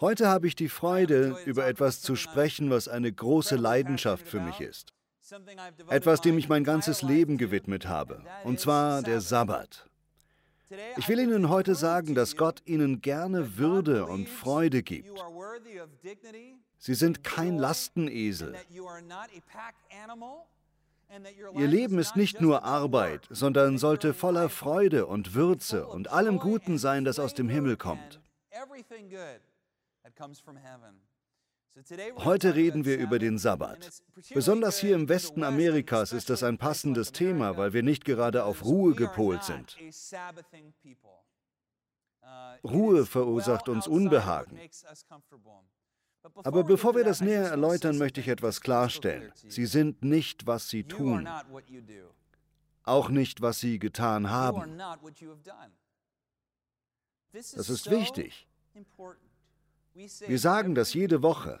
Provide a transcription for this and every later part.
Heute habe ich die Freude, über etwas zu sprechen, was eine große Leidenschaft für mich ist. Etwas, dem ich mein ganzes Leben gewidmet habe, und zwar der Sabbat. Ich will Ihnen heute sagen, dass Gott Ihnen gerne Würde und Freude gibt. Sie sind kein Lastenesel. Ihr Leben ist nicht nur Arbeit, sondern sollte voller Freude und Würze und allem Guten sein, das aus dem Himmel kommt. Heute reden wir über den Sabbat. Besonders hier im Westen Amerikas ist das ein passendes Thema, weil wir nicht gerade auf Ruhe gepolt sind. Ruhe verursacht uns Unbehagen. Aber bevor wir das näher erläutern, möchte ich etwas klarstellen. Sie sind nicht, was Sie tun. Auch nicht, was Sie getan haben. Das ist wichtig. Wir sagen das jede Woche.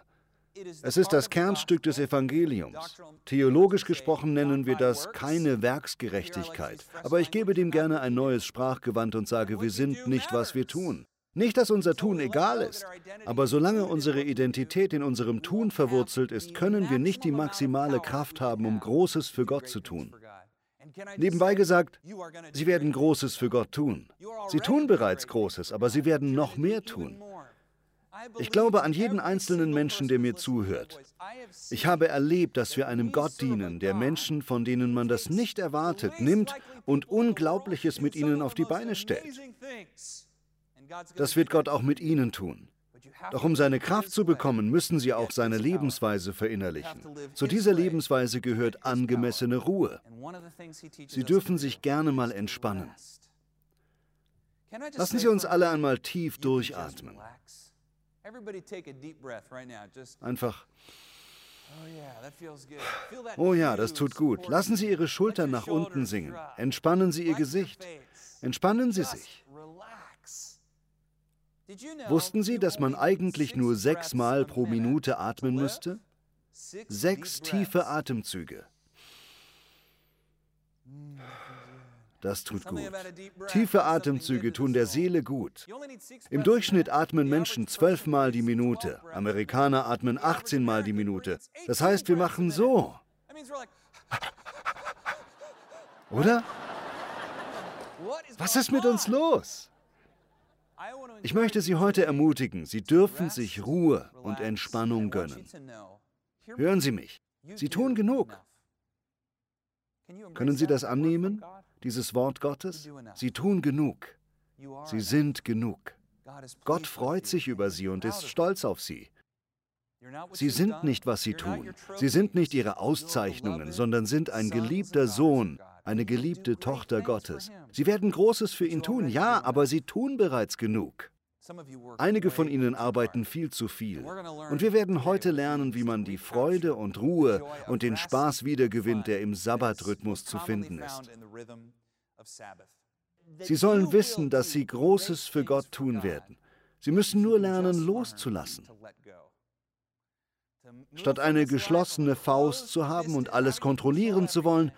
Es ist das Kernstück des Evangeliums. Theologisch gesprochen nennen wir das keine Werksgerechtigkeit. Aber ich gebe dem gerne ein neues Sprachgewand und sage, wir sind nicht, was wir tun. Nicht, dass unser Tun egal ist, aber solange unsere Identität in unserem Tun verwurzelt ist, können wir nicht die maximale Kraft haben, um Großes für Gott zu tun. Nebenbei gesagt, Sie werden Großes für Gott tun. Sie tun bereits Großes, aber Sie werden noch mehr tun. Ich glaube an jeden einzelnen Menschen, der mir zuhört. Ich habe erlebt, dass wir einem Gott dienen, der Menschen, von denen man das nicht erwartet, nimmt und Unglaubliches mit ihnen auf die Beine stellt. Das wird Gott auch mit ihnen tun. Doch um seine Kraft zu bekommen, müssen sie auch seine Lebensweise verinnerlichen. Zu dieser Lebensweise gehört angemessene Ruhe. Sie dürfen sich gerne mal entspannen. Lassen Sie uns alle einmal tief durchatmen. Einfach. Oh ja, das tut gut. Lassen Sie Ihre Schultern nach unten sinken. Entspannen Sie Ihr Gesicht. Entspannen Sie sich. Wussten Sie, dass man eigentlich nur sechsmal pro Minute atmen müsste? Sechs tiefe Atemzüge. Das tut gut. Tiefe Atemzüge tun der Seele gut. Im Durchschnitt atmen Menschen zwölfmal die Minute. Amerikaner atmen 18 Mal die Minute. Das heißt, wir machen so. Oder? Was ist mit uns los? Ich möchte Sie heute ermutigen, Sie dürfen sich Ruhe und Entspannung gönnen. Hören Sie mich. Sie tun genug. Können Sie das annehmen? dieses Wort Gottes? Sie tun genug. Sie sind genug. Gott freut sich über sie und ist stolz auf sie. Sie sind nicht, was sie tun. Sie sind nicht ihre Auszeichnungen, sondern sind ein geliebter Sohn, eine geliebte Tochter Gottes. Sie werden Großes für ihn tun, ja, aber sie tun bereits genug. Einige von ihnen arbeiten viel zu viel. Und wir werden heute lernen, wie man die Freude und Ruhe und den Spaß wiedergewinnt, der im Sabbatrhythmus zu finden ist. Sie sollen wissen, dass sie Großes für Gott tun werden. Sie müssen nur lernen, loszulassen. Statt eine geschlossene Faust zu haben und alles kontrollieren zu wollen,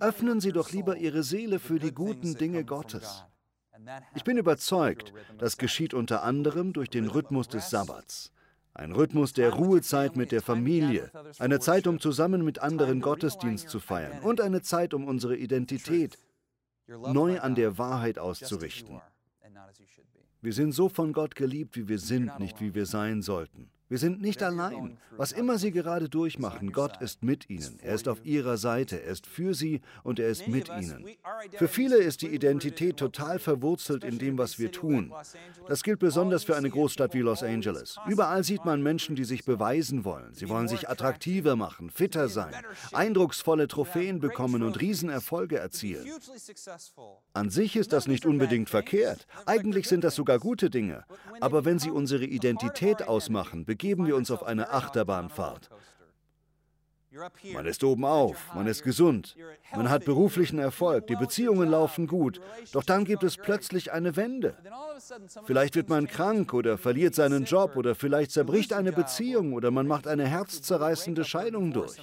öffnen Sie doch lieber Ihre Seele für die guten Dinge Gottes. Ich bin überzeugt, das geschieht unter anderem durch den Rhythmus des Sabbats. Ein Rhythmus der Ruhezeit mit der Familie, eine Zeit, um zusammen mit anderen Gottesdienst zu feiern und eine Zeit, um unsere Identität neu an der Wahrheit auszurichten. Wir sind so von Gott geliebt, wie wir sind, nicht wie wir sein sollten. Wir sind nicht allein. Was immer Sie gerade durchmachen, Gott ist mit Ihnen. Er ist auf Ihrer Seite, er ist für Sie und er ist mit Ihnen. Für viele ist die Identität total verwurzelt in dem, was wir tun. Das gilt besonders für eine Großstadt wie Los Angeles. Überall sieht man Menschen, die sich beweisen wollen. Sie wollen sich attraktiver machen, fitter sein, eindrucksvolle Trophäen bekommen und Riesenerfolge erzielen. An sich ist das nicht unbedingt verkehrt. Eigentlich sind das sogar gute Dinge. Aber wenn sie unsere Identität ausmachen, begeben wir uns auf eine Achterbahnfahrt. Man ist oben auf, man ist gesund, man hat beruflichen Erfolg, die Beziehungen laufen gut, doch dann gibt es plötzlich eine Wende. Vielleicht wird man krank oder verliert seinen Job oder vielleicht zerbricht eine Beziehung oder man macht eine herzzerreißende Scheidung durch.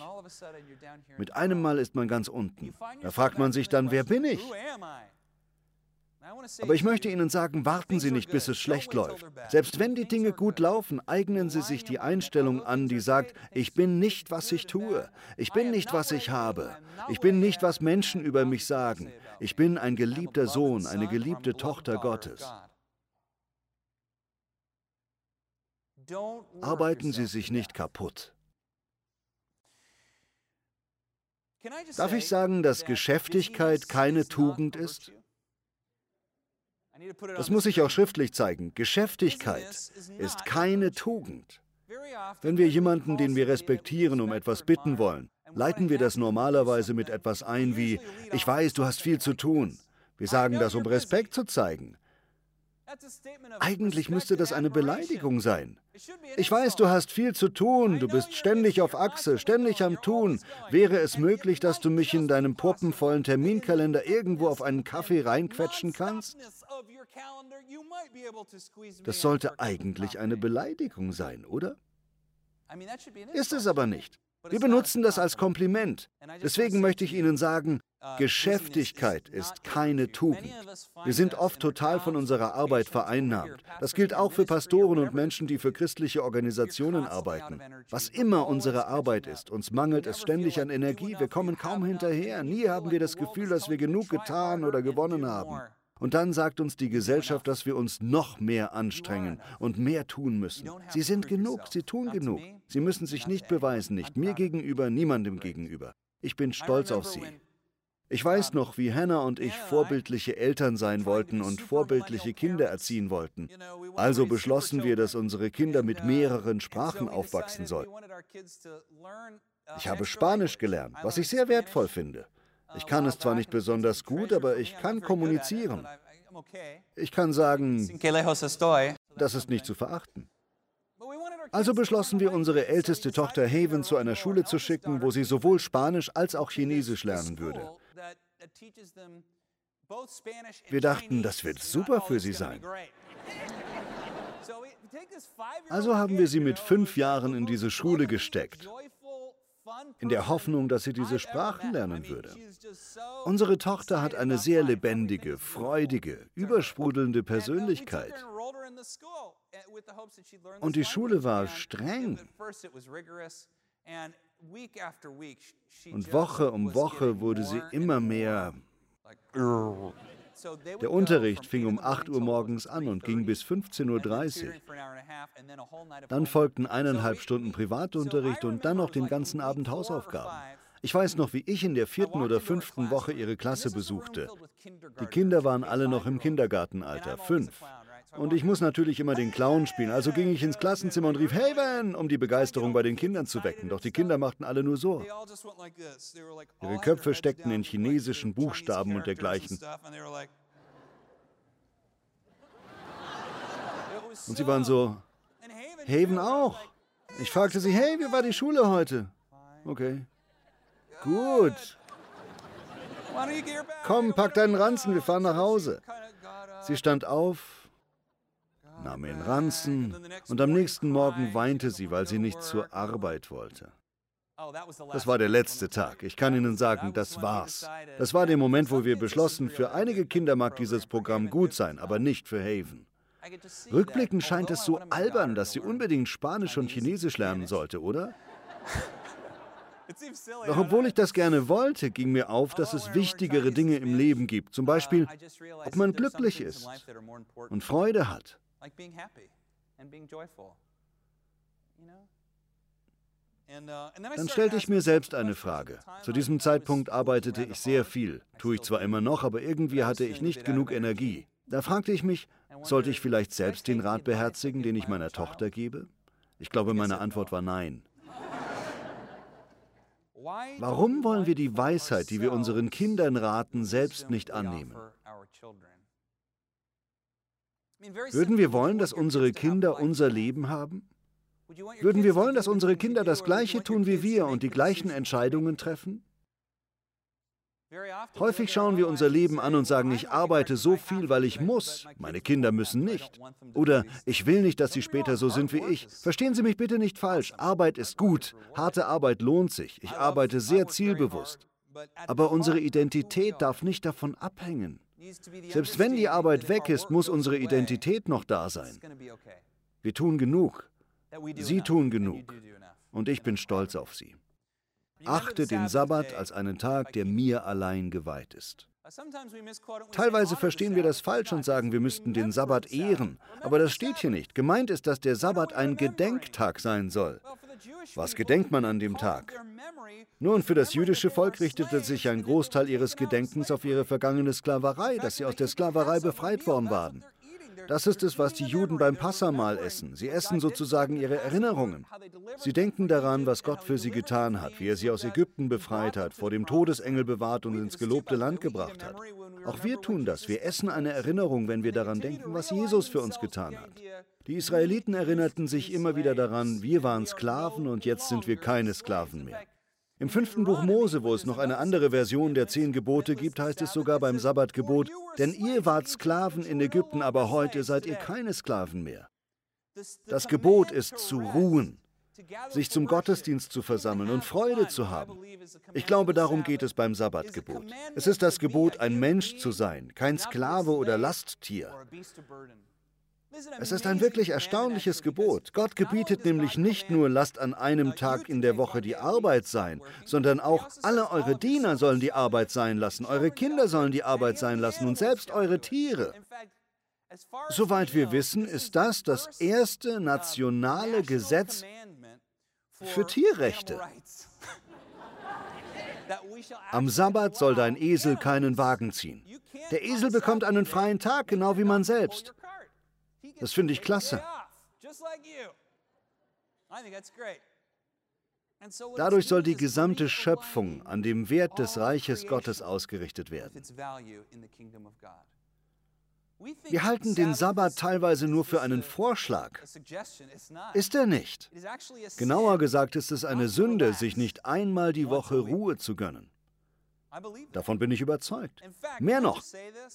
Mit einem Mal ist man ganz unten. Da fragt man sich dann, wer bin ich? Aber ich möchte Ihnen sagen, warten Sie nicht, bis es schlecht läuft. Selbst wenn die Dinge gut laufen, eignen Sie sich die Einstellung an, die sagt, ich bin nicht, was ich tue. Ich bin nicht, was ich habe. Ich bin nicht, was Menschen über mich sagen. Ich bin ein geliebter Sohn, eine geliebte Tochter Gottes. Arbeiten Sie sich nicht kaputt. Darf ich sagen, dass Geschäftigkeit keine Tugend ist? Das muss ich auch schriftlich zeigen. Geschäftigkeit ist keine Tugend. Wenn wir jemanden, den wir respektieren, um etwas bitten wollen, leiten wir das normalerweise mit etwas ein wie, ich weiß, du hast viel zu tun. Wir sagen das, um Respekt zu zeigen. Eigentlich müsste das eine Beleidigung sein. Ich weiß, du hast viel zu tun, du bist ständig auf Achse, ständig am Tun. Wäre es möglich, dass du mich in deinem puppenvollen Terminkalender irgendwo auf einen Kaffee reinquetschen kannst? Das sollte eigentlich eine Beleidigung sein, oder? Ist es aber nicht. Wir benutzen das als Kompliment. Deswegen möchte ich Ihnen sagen, uh, Geschäftigkeit ist keine Tugend. Wir sind oft total von unserer Arbeit vereinnahmt. Das gilt auch für Pastoren und Menschen, die für christliche Organisationen arbeiten. Was immer unsere Arbeit ist, uns mangelt es ständig an Energie. Wir kommen kaum hinterher. Nie haben wir das Gefühl, dass wir genug getan oder gewonnen haben. Und dann sagt uns die Gesellschaft, dass wir uns noch mehr anstrengen und mehr tun müssen. Sie sind genug, sie tun genug. Sie müssen sich nicht beweisen, nicht mir gegenüber, niemandem gegenüber. Ich bin stolz auf sie. Ich weiß noch, wie Hannah und ich vorbildliche Eltern sein wollten und vorbildliche Kinder erziehen wollten. Also beschlossen wir, dass unsere Kinder mit mehreren Sprachen aufwachsen sollen. Ich habe Spanisch gelernt, was ich sehr wertvoll finde. Ich kann es zwar nicht besonders gut, aber ich kann kommunizieren. Ich kann sagen, das ist nicht zu verachten. Also beschlossen wir, unsere älteste Tochter Haven zu einer Schule zu schicken, wo sie sowohl Spanisch als auch Chinesisch lernen würde. Wir dachten, das wird super für sie sein. Also haben wir sie mit fünf Jahren in diese Schule gesteckt in der Hoffnung, dass sie diese Sprachen lernen würde. Unsere Tochter hat eine sehr lebendige, freudige, übersprudelnde Persönlichkeit. Und die Schule war streng. Und Woche um Woche wurde sie immer mehr der Unterricht fing um 8 Uhr morgens an und ging bis 15.30 Uhr. Dann folgten eineinhalb Stunden Privatunterricht und dann noch den ganzen Abend Hausaufgaben. Ich weiß noch, wie ich in der vierten oder fünften Woche ihre Klasse besuchte. Die Kinder waren alle noch im Kindergartenalter, fünf. Und ich muss natürlich immer den Clown spielen, also ging ich ins Klassenzimmer und rief Haven, um die Begeisterung bei den Kindern zu wecken. Doch die Kinder machten alle nur so. Ihre Köpfe steckten in chinesischen Buchstaben und dergleichen. Und sie waren so, Haven auch. Ich fragte sie, hey, wie war die Schule heute? Okay. Gut. Komm, pack deinen Ranzen, wir fahren nach Hause. Sie stand auf, nahm ihren Ranzen und am nächsten Morgen weinte sie, weil sie nicht zur Arbeit wollte. Das war der letzte Tag. Ich kann Ihnen sagen, das war's. Das war der Moment, wo wir beschlossen, für einige Kinder mag dieses Programm gut sein, aber nicht für Haven. Rückblickend scheint es so albern, dass sie unbedingt Spanisch und Chinesisch lernen sollte, oder? Doch obwohl ich das gerne wollte, ging mir auf, dass es wichtigere Dinge im Leben gibt. Zum Beispiel, ob man glücklich ist und Freude hat like being happy and being joyful. You know? Uh, Dann stellte ich mir selbst eine Frage. Zu diesem Zeitpunkt arbeitete ich sehr viel, tue ich zwar immer noch, aber irgendwie hatte ich nicht genug Energie. Da fragte ich mich, sollte ich vielleicht selbst den Rat beherzigen, den ich meiner Tochter gebe? Ich glaube, meine Antwort war nein. Warum wollen wir die Weisheit, die wir unseren Kindern raten, selbst nicht annehmen? Würden wir wollen, dass unsere Kinder unser Leben haben? Würden wir wollen, dass unsere Kinder das Gleiche tun wie wir und die gleichen Entscheidungen treffen? Häufig schauen wir unser Leben an und sagen, ich arbeite so viel, weil ich muss. Meine Kinder müssen nicht. Oder ich will nicht, dass sie später so sind wie ich. Verstehen Sie mich bitte nicht falsch. Arbeit ist gut. Harte Arbeit lohnt sich. Ich arbeite sehr zielbewusst. Aber unsere Identität darf nicht davon abhängen. Selbst wenn die Arbeit weg ist, muss unsere Identität noch da sein. Wir tun genug. Sie tun genug. Und ich bin stolz auf Sie. Achte den Sabbat als einen Tag, der mir allein geweiht ist. Teilweise verstehen wir das falsch und sagen, wir müssten den Sabbat ehren. Aber das steht hier nicht. Gemeint ist, dass der Sabbat ein Gedenktag sein soll. Was gedenkt man an dem Tag? Nun, für das jüdische Volk richtete sich ein Großteil ihres Gedenkens auf ihre vergangene Sklaverei, dass sie aus der Sklaverei befreit worden waren. Das ist es, was die Juden beim Passamal essen. Sie essen sozusagen ihre Erinnerungen. Sie denken daran, was Gott für sie getan hat, wie er sie aus Ägypten befreit hat, vor dem Todesengel bewahrt und ins gelobte Land gebracht hat. Auch wir tun das. Wir essen eine Erinnerung, wenn wir daran denken, was Jesus für uns getan hat. Die Israeliten erinnerten sich immer wieder daran, wir waren Sklaven und jetzt sind wir keine Sklaven mehr. Im fünften Buch Mose, wo es noch eine andere Version der zehn Gebote gibt, heißt es sogar beim Sabbatgebot, denn ihr wart Sklaven in Ägypten, aber heute seid ihr keine Sklaven mehr. Das Gebot ist zu ruhen, sich zum Gottesdienst zu versammeln und Freude zu haben. Ich glaube, darum geht es beim Sabbatgebot. Es ist das Gebot, ein Mensch zu sein, kein Sklave oder Lasttier. Es ist ein wirklich erstaunliches Gebot. Gott gebietet nämlich nicht nur, lasst an einem Tag in der Woche die Arbeit sein, sondern auch alle eure Diener sollen die Arbeit sein lassen, eure Kinder sollen die Arbeit sein lassen und selbst eure Tiere. Soweit wir wissen, ist das das erste nationale Gesetz für Tierrechte. Am Sabbat soll dein Esel keinen Wagen ziehen. Der Esel bekommt einen freien Tag, genau wie man selbst. Das finde ich klasse. Dadurch soll die gesamte Schöpfung an dem Wert des Reiches Gottes ausgerichtet werden. Wir halten den Sabbat teilweise nur für einen Vorschlag. Ist er nicht. Genauer gesagt ist es eine Sünde, sich nicht einmal die Woche Ruhe zu gönnen. Davon bin ich überzeugt. Mehr noch,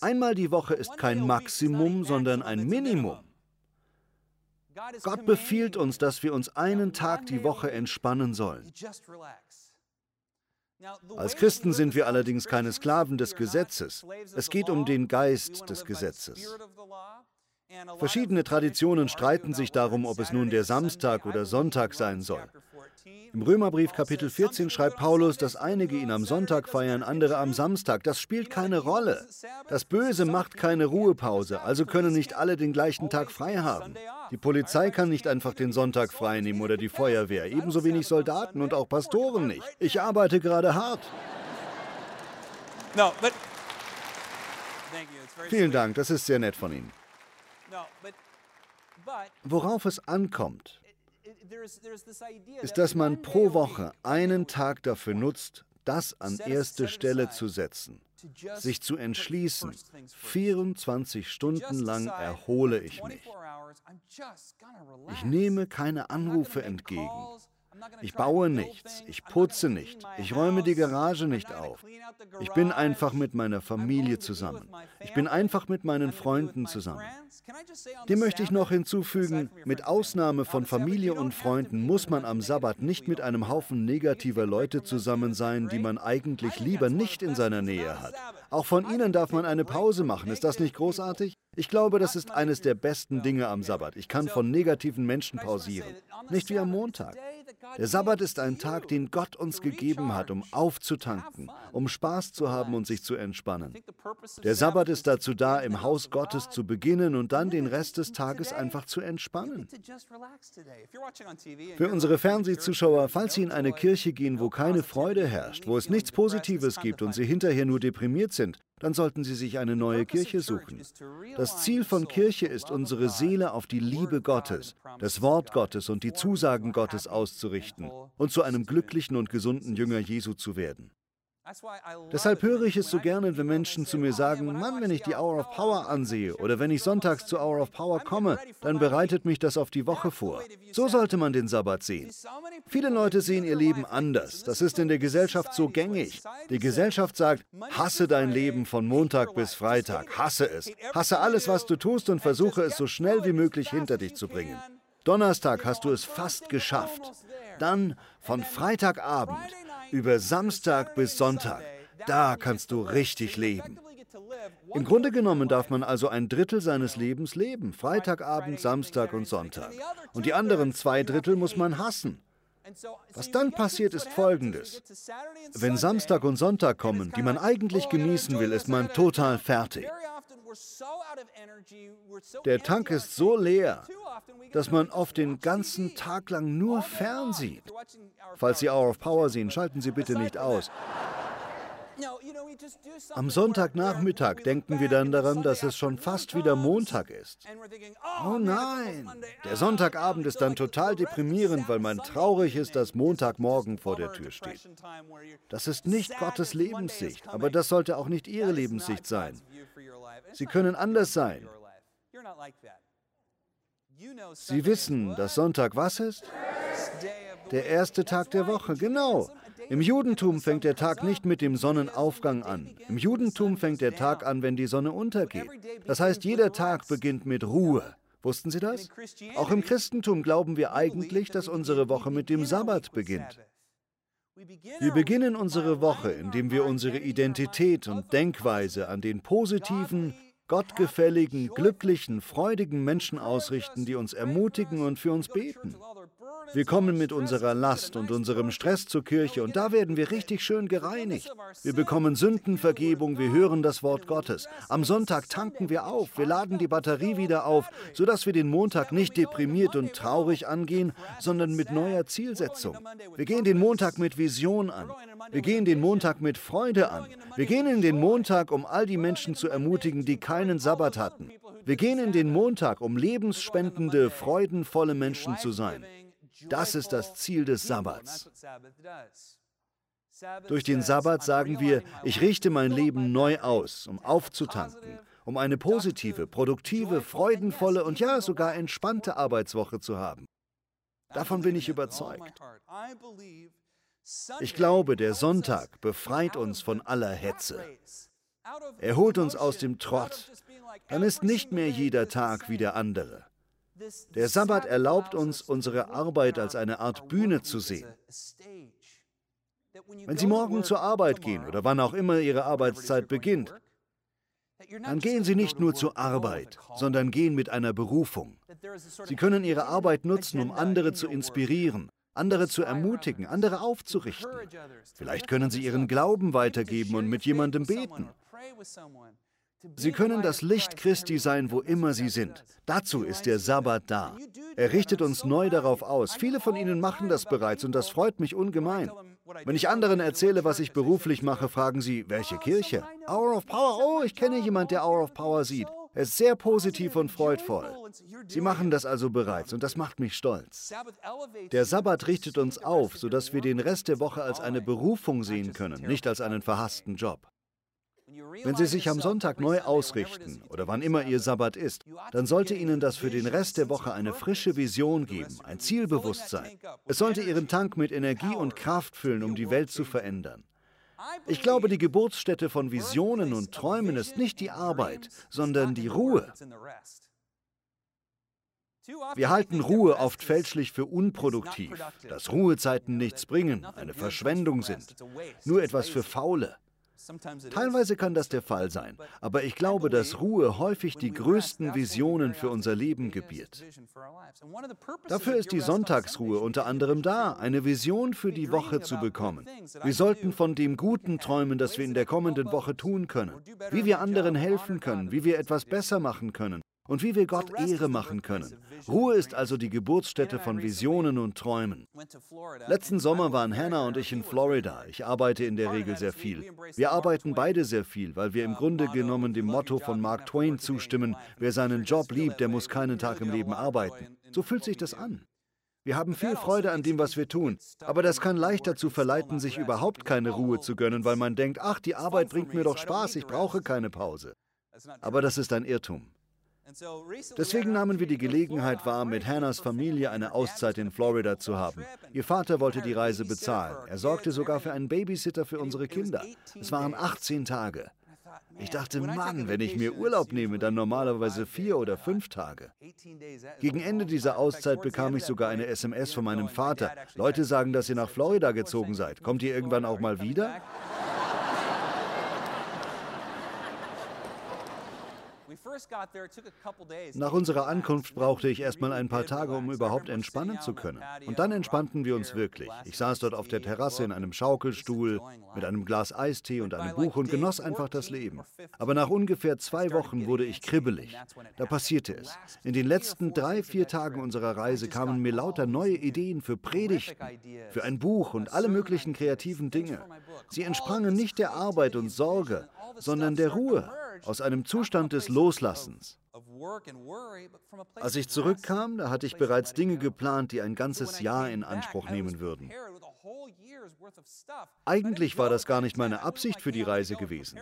einmal die Woche ist kein Maximum, sondern ein Minimum. Gott befiehlt uns, dass wir uns einen Tag die Woche entspannen sollen. Als Christen sind wir allerdings keine Sklaven des Gesetzes. Es geht um den Geist des Gesetzes. Verschiedene Traditionen streiten sich darum, ob es nun der Samstag oder Sonntag sein soll. Im Römerbrief Kapitel 14 schreibt Paulus, dass einige ihn am Sonntag feiern, andere am Samstag. Das spielt keine Rolle. Das Böse macht keine Ruhepause, also können nicht alle den gleichen Tag frei haben. Die Polizei kann nicht einfach den Sonntag frei nehmen oder die Feuerwehr, ebenso wenig Soldaten und auch Pastoren nicht. Ich arbeite gerade hart. Vielen Dank, das ist sehr nett von Ihnen. Worauf es ankommt, ist, dass man pro Woche einen Tag dafür nutzt, das an erste Stelle zu setzen, sich zu entschließen, 24 Stunden lang erhole ich mich. Ich nehme keine Anrufe entgegen. Ich baue nichts, ich putze nicht, ich räume die Garage nicht auf. Ich bin einfach mit meiner Familie zusammen. Ich bin einfach mit meinen Freunden zusammen. Dem möchte ich noch hinzufügen, mit Ausnahme von Familie und Freunden muss man am Sabbat nicht mit einem Haufen negativer Leute zusammen sein, die man eigentlich lieber nicht in seiner Nähe hat. Auch von ihnen darf man eine Pause machen. Ist das nicht großartig? Ich glaube, das ist eines der besten Dinge am Sabbat. Ich kann von negativen Menschen pausieren. Nicht wie am Montag. Der Sabbat ist ein Tag, den Gott uns gegeben hat, um aufzutanken, um Spaß zu haben und sich zu entspannen. Der Sabbat ist dazu da, im Haus Gottes zu beginnen und dann den Rest des Tages einfach zu entspannen. Für unsere Fernsehzuschauer, falls Sie in eine Kirche gehen, wo keine Freude herrscht, wo es nichts Positives gibt und Sie hinterher nur deprimiert sind, dann sollten Sie sich eine neue Kirche suchen. Das Ziel von Kirche ist, unsere Seele auf die Liebe Gottes, das Wort Gottes und die Zusagen Gottes auszurichten und zu einem glücklichen und gesunden Jünger Jesu zu werden. Deshalb höre ich es so gerne, wenn Menschen zu mir sagen, Mann, wenn ich die Hour of Power ansehe oder wenn ich sonntags zur Hour of Power komme, dann bereitet mich das auf die Woche vor. So sollte man den Sabbat sehen. Viele Leute sehen ihr Leben anders. Das ist in der Gesellschaft so gängig. Die Gesellschaft sagt, hasse dein Leben von Montag bis Freitag, hasse es. Hasse alles, was du tust und versuche es so schnell wie möglich hinter dich zu bringen. Donnerstag hast du es fast geschafft. Dann von Freitagabend über Samstag bis Sonntag. Da kannst du richtig leben. Im Grunde genommen darf man also ein Drittel seines Lebens leben, Freitagabend, Samstag und Sonntag. Und die anderen zwei Drittel muss man hassen. Was dann passiert, ist Folgendes. Wenn Samstag und Sonntag kommen, die man eigentlich genießen will, ist man total fertig. Der Tank ist so leer, dass man oft den ganzen Tag lang nur fernsieht. Falls Sie Hour of Power sehen, schalten Sie bitte nicht aus. Am Sonntagnachmittag denken wir dann daran, dass es schon fast wieder Montag ist. Oh, oh nein, der Sonntagabend ist dann total deprimierend, weil man traurig ist, dass Montagmorgen vor der Tür steht. Das ist nicht Gottes Lebenssicht, aber das sollte auch nicht Ihre Lebenssicht sein. Sie können anders sein. Sie wissen, dass Sonntag was ist? Der erste Tag der Woche, genau. Im Judentum fängt der Tag nicht mit dem Sonnenaufgang an. Im Judentum fängt der Tag an, wenn die Sonne untergeht. Das heißt, jeder Tag beginnt mit Ruhe. Wussten Sie das? Auch im Christentum glauben wir eigentlich, dass unsere Woche mit dem Sabbat beginnt. Wir beginnen unsere Woche, indem wir unsere Identität und Denkweise an den positiven, gottgefälligen, glücklichen, freudigen Menschen ausrichten, die uns ermutigen und für uns beten. Wir kommen mit unserer Last und unserem Stress zur Kirche und da werden wir richtig schön gereinigt. Wir bekommen Sündenvergebung, wir hören das Wort Gottes. Am Sonntag tanken wir auf, wir laden die Batterie wieder auf, sodass wir den Montag nicht deprimiert und traurig angehen, sondern mit neuer Zielsetzung. Wir gehen den Montag mit Vision an. Wir gehen den Montag mit Freude an. Wir gehen in den Montag, um all die Menschen zu ermutigen, die keinen Sabbat hatten. Wir gehen in den Montag, um lebensspendende, freudenvolle Menschen zu sein. Das ist das Ziel des Sabbats. Durch den Sabbat sagen wir, ich richte mein Leben neu aus, um aufzutanken, um eine positive, produktive, freudenvolle und ja sogar entspannte Arbeitswoche zu haben. Davon bin ich überzeugt. Ich glaube, der Sonntag befreit uns von aller Hetze. Er holt uns aus dem Trott. Dann ist nicht mehr jeder Tag wie der andere. Der Sabbat erlaubt uns, unsere Arbeit als eine Art Bühne zu sehen. Wenn Sie morgen zur Arbeit gehen oder wann auch immer Ihre Arbeitszeit beginnt, dann gehen Sie nicht nur zur Arbeit, sondern gehen mit einer Berufung. Sie können Ihre Arbeit nutzen, um andere zu inspirieren, andere zu ermutigen, andere aufzurichten. Vielleicht können Sie Ihren Glauben weitergeben und mit jemandem beten. Sie können das Licht Christi sein, wo immer Sie sind. Dazu ist der Sabbat da. Er richtet uns neu darauf aus. Viele von Ihnen machen das bereits und das freut mich ungemein. Wenn ich anderen erzähle, was ich beruflich mache, fragen sie, welche Kirche? Hour of Power. Oh, ich kenne jemand, der Hour of Power sieht. Er ist sehr positiv und freudvoll. Sie machen das also bereits und das macht mich stolz. Der Sabbat richtet uns auf, sodass wir den Rest der Woche als eine Berufung sehen können, nicht als einen verhassten Job. Wenn Sie sich am Sonntag neu ausrichten oder wann immer Ihr Sabbat ist, dann sollte Ihnen das für den Rest der Woche eine frische Vision geben, ein Zielbewusstsein. Es sollte Ihren Tank mit Energie und Kraft füllen, um die Welt zu verändern. Ich glaube, die Geburtsstätte von Visionen und Träumen ist nicht die Arbeit, sondern die Ruhe. Wir halten Ruhe oft fälschlich für unproduktiv, dass Ruhezeiten nichts bringen, eine Verschwendung sind, nur etwas für Faule. Teilweise kann das der Fall sein, aber ich glaube, dass Ruhe häufig die größten Visionen für unser Leben gebiert. Dafür ist die Sonntagsruhe unter anderem da, eine Vision für die Woche zu bekommen. Wir sollten von dem Guten träumen, das wir in der kommenden Woche tun können, wie wir anderen helfen können, wie wir etwas besser machen können, und wie wir Gott Ehre machen können. Ruhe ist also die Geburtsstätte von Visionen und Träumen. Letzten Sommer waren Hannah und ich in Florida. Ich arbeite in der Regel sehr viel. Wir arbeiten beide sehr viel, weil wir im Grunde genommen dem Motto von Mark Twain zustimmen, wer seinen Job liebt, der muss keinen Tag im Leben arbeiten. So fühlt sich das an. Wir haben viel Freude an dem, was wir tun, aber das kann leicht dazu verleiten, sich überhaupt keine Ruhe zu gönnen, weil man denkt, ach, die Arbeit bringt mir doch Spaß, ich brauche keine Pause. Aber das ist ein Irrtum. Deswegen nahmen wir die Gelegenheit wahr, mit Hannahs Familie eine Auszeit in Florida zu haben. Ihr Vater wollte die Reise bezahlen. Er sorgte sogar für einen Babysitter für unsere Kinder. Es waren 18 Tage. Ich dachte, Mann, wenn ich mir Urlaub nehme, dann normalerweise vier oder fünf Tage. Gegen Ende dieser Auszeit bekam ich sogar eine SMS von meinem Vater. Leute sagen, dass ihr nach Florida gezogen seid. Kommt ihr irgendwann auch mal wieder? Nach unserer Ankunft brauchte ich erstmal ein paar Tage, um überhaupt entspannen zu können. Und dann entspannten wir uns wirklich. Ich saß dort auf der Terrasse in einem Schaukelstuhl mit einem Glas Eistee und einem Buch und genoss einfach das Leben. Aber nach ungefähr zwei Wochen wurde ich kribbelig. Da passierte es. In den letzten drei, vier Tagen unserer Reise kamen mir lauter neue Ideen für Predigten, für ein Buch und alle möglichen kreativen Dinge. Sie entsprangen nicht der Arbeit und Sorge, sondern der Ruhe, aus einem Zustand des Loslassens. Als ich zurückkam, da hatte ich bereits Dinge geplant, die ein ganzes Jahr in Anspruch nehmen würden. Eigentlich war das gar nicht meine Absicht für die Reise gewesen.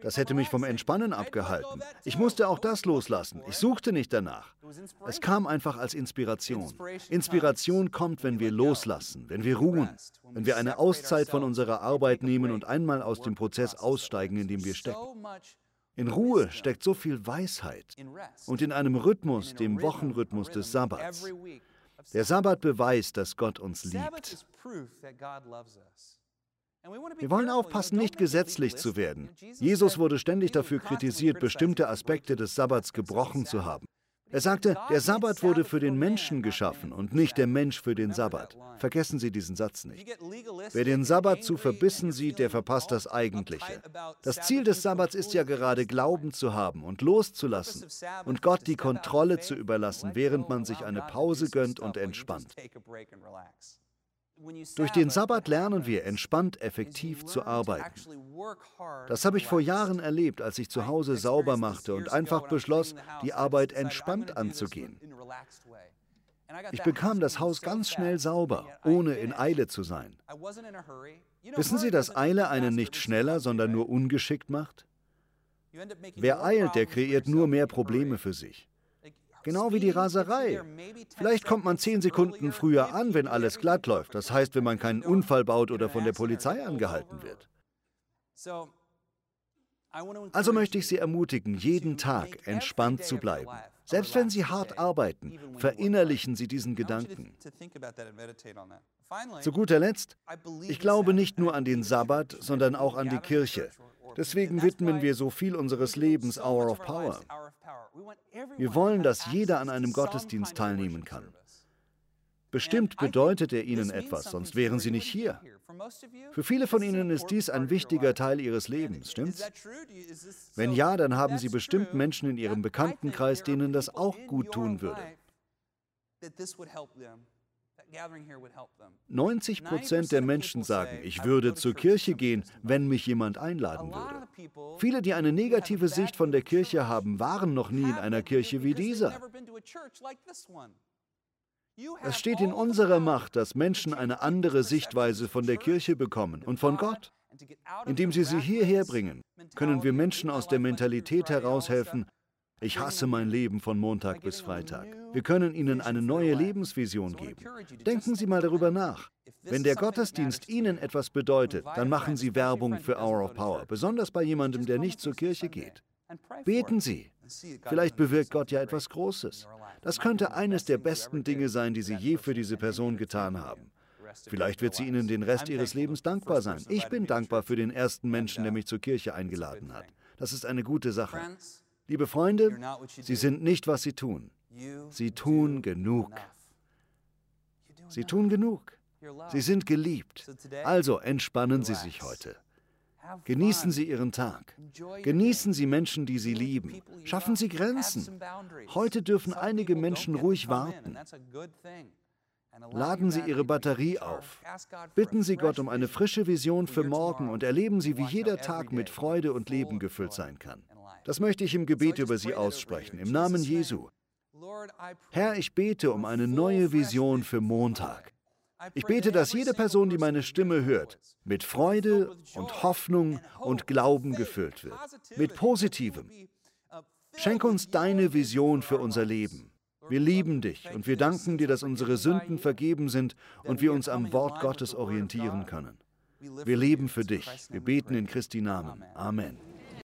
Das hätte mich vom Entspannen abgehalten. Ich musste auch das loslassen. Ich suchte nicht danach. Es kam einfach als Inspiration. Inspiration kommt, wenn wir loslassen, wenn wir ruhen, wenn wir eine Auszeit von unserer Arbeit nehmen und einmal aus dem Prozess aussteigen, in dem wir stecken. In Ruhe steckt so viel Weisheit und in einem Rhythmus, dem Wochenrhythmus des Sabbats. Der Sabbat beweist, dass Gott uns liebt. Wir wollen aufpassen, nicht gesetzlich zu werden. Jesus wurde ständig dafür kritisiert, bestimmte Aspekte des Sabbats gebrochen zu haben. Er sagte, der Sabbat wurde für den Menschen geschaffen und nicht der Mensch für den Sabbat. Vergessen Sie diesen Satz nicht. Wer den Sabbat zu verbissen sieht, der verpasst das Eigentliche. Das Ziel des Sabbats ist ja gerade Glauben zu haben und loszulassen und Gott die Kontrolle zu überlassen, während man sich eine Pause gönnt und entspannt. Durch den Sabbat lernen wir, entspannt effektiv zu arbeiten. Das habe ich vor Jahren erlebt, als ich zu Hause sauber machte und einfach beschloss, die Arbeit entspannt anzugehen. Ich bekam das Haus ganz schnell sauber, ohne in Eile zu sein. Wissen Sie, dass Eile einen nicht schneller, sondern nur ungeschickt macht? Wer eilt, der kreiert nur mehr Probleme für sich. Genau wie die Raserei. Vielleicht kommt man zehn Sekunden früher an, wenn alles glatt läuft. Das heißt, wenn man keinen Unfall baut oder von der Polizei angehalten wird. Also möchte ich Sie ermutigen, jeden Tag entspannt zu bleiben. Selbst wenn Sie hart arbeiten, verinnerlichen Sie diesen Gedanken. Zu guter Letzt, ich glaube nicht nur an den Sabbat, sondern auch an die Kirche. Deswegen widmen wir so viel unseres Lebens Hour of Power. Wir wollen, dass jeder an einem Gottesdienst teilnehmen kann. Bestimmt bedeutet er Ihnen etwas, sonst wären Sie nicht hier. Für viele von Ihnen ist dies ein wichtiger Teil Ihres Lebens, stimmt's? Wenn ja, dann haben Sie bestimmt Menschen in Ihrem Bekanntenkreis, denen das auch gut tun würde. 90 Prozent der Menschen sagen, ich würde zur Kirche gehen, wenn mich jemand einladen würde. Viele, die eine negative Sicht von der Kirche haben, waren noch nie in einer Kirche wie dieser. Es steht in unserer Macht, dass Menschen eine andere Sichtweise von der Kirche bekommen und von Gott. Indem sie sie hierher bringen, können wir Menschen aus der Mentalität heraushelfen, ich hasse mein Leben von Montag bis Freitag. Wir können Ihnen eine neue Lebensvision geben. Denken Sie mal darüber nach. Wenn der Gottesdienst Ihnen etwas bedeutet, dann machen Sie Werbung für Hour of Power, besonders bei jemandem, der nicht zur Kirche geht. Beten Sie. Vielleicht bewirkt Gott ja etwas Großes. Das könnte eines der besten Dinge sein, die Sie je für diese Person getan haben. Vielleicht wird sie Ihnen den Rest Ihres Lebens dankbar sein. Ich bin dankbar für den ersten Menschen, der mich zur Kirche eingeladen hat. Das ist eine gute Sache. Liebe Freunde, Sie sind nicht, was Sie tun. Sie tun genug. Sie tun genug. Sie sind geliebt. Also entspannen Sie sich heute. Genießen Sie Ihren Tag. Genießen Sie Menschen, die Sie lieben. Schaffen Sie Grenzen. Heute dürfen einige Menschen ruhig warten. Laden Sie Ihre Batterie auf. Bitten Sie Gott um eine frische Vision für morgen und erleben Sie, wie jeder Tag mit Freude und Leben gefüllt sein kann. Das möchte ich im Gebet über Sie aussprechen, im Namen Jesu. Herr, ich bete um eine neue Vision für Montag. Ich bete, dass jede Person, die meine Stimme hört, mit Freude und Hoffnung und Glauben gefüllt wird, mit Positivem. Schenk uns deine Vision für unser Leben. Wir lieben dich und wir danken dir, dass unsere Sünden vergeben sind und wir uns am Wort Gottes orientieren können. Wir leben für dich. Wir beten in Christi Namen. Amen.